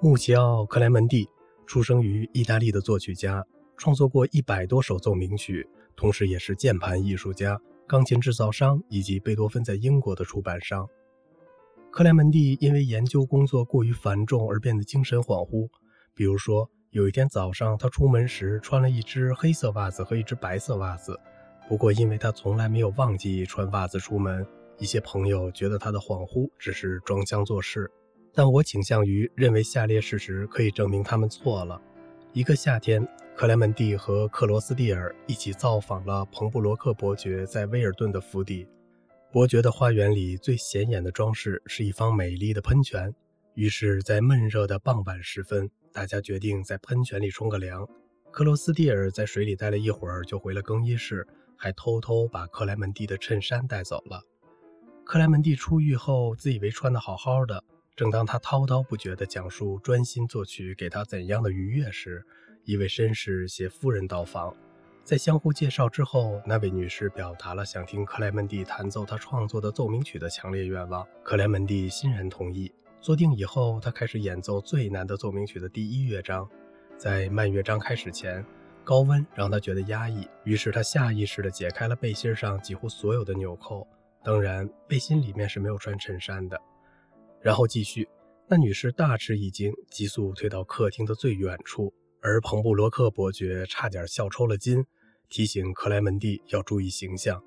穆奇奥·克莱门蒂出生于意大利的作曲家，创作过一百多首奏鸣曲，同时也是键盘艺术家、钢琴制造商以及贝多芬在英国的出版商。克莱门蒂因为研究工作过于繁重而变得精神恍惚。比如说，有一天早上，他出门时穿了一只黑色袜子和一只白色袜子。不过，因为他从来没有忘记穿袜子出门，一些朋友觉得他的恍惚只是装腔作势。但我倾向于认为下列事实可以证明他们错了。一个夏天，克莱门蒂和克罗斯蒂尔一起造访了彭布罗克伯爵在威尔顿的府邸。伯爵的花园里最显眼的装饰是一方美丽的喷泉。于是，在闷热的傍晚时分，大家决定在喷泉里冲个凉。克罗斯蒂尔在水里待了一会儿，就回了更衣室，还偷偷把克莱门蒂的衬衫带走了。克莱门蒂出狱后，自以为穿得好好的。正当他滔滔不绝地讲述专心作曲给他怎样的愉悦时，一位绅士携夫人到访。在相互介绍之后，那位女士表达了想听克莱门蒂弹奏她创作的奏鸣曲的强烈愿望。克莱门蒂欣然同意。坐定以后，他开始演奏最难的奏鸣曲的第一乐章。在慢乐章开始前，高温让他觉得压抑，于是他下意识地解开了背心上几乎所有的纽扣。当然，背心里面是没有穿衬衫的。然后继续。那女士大吃一惊，急速退到客厅的最远处，而彭布罗克伯爵差点笑抽了筋。提醒克莱门蒂要注意形象。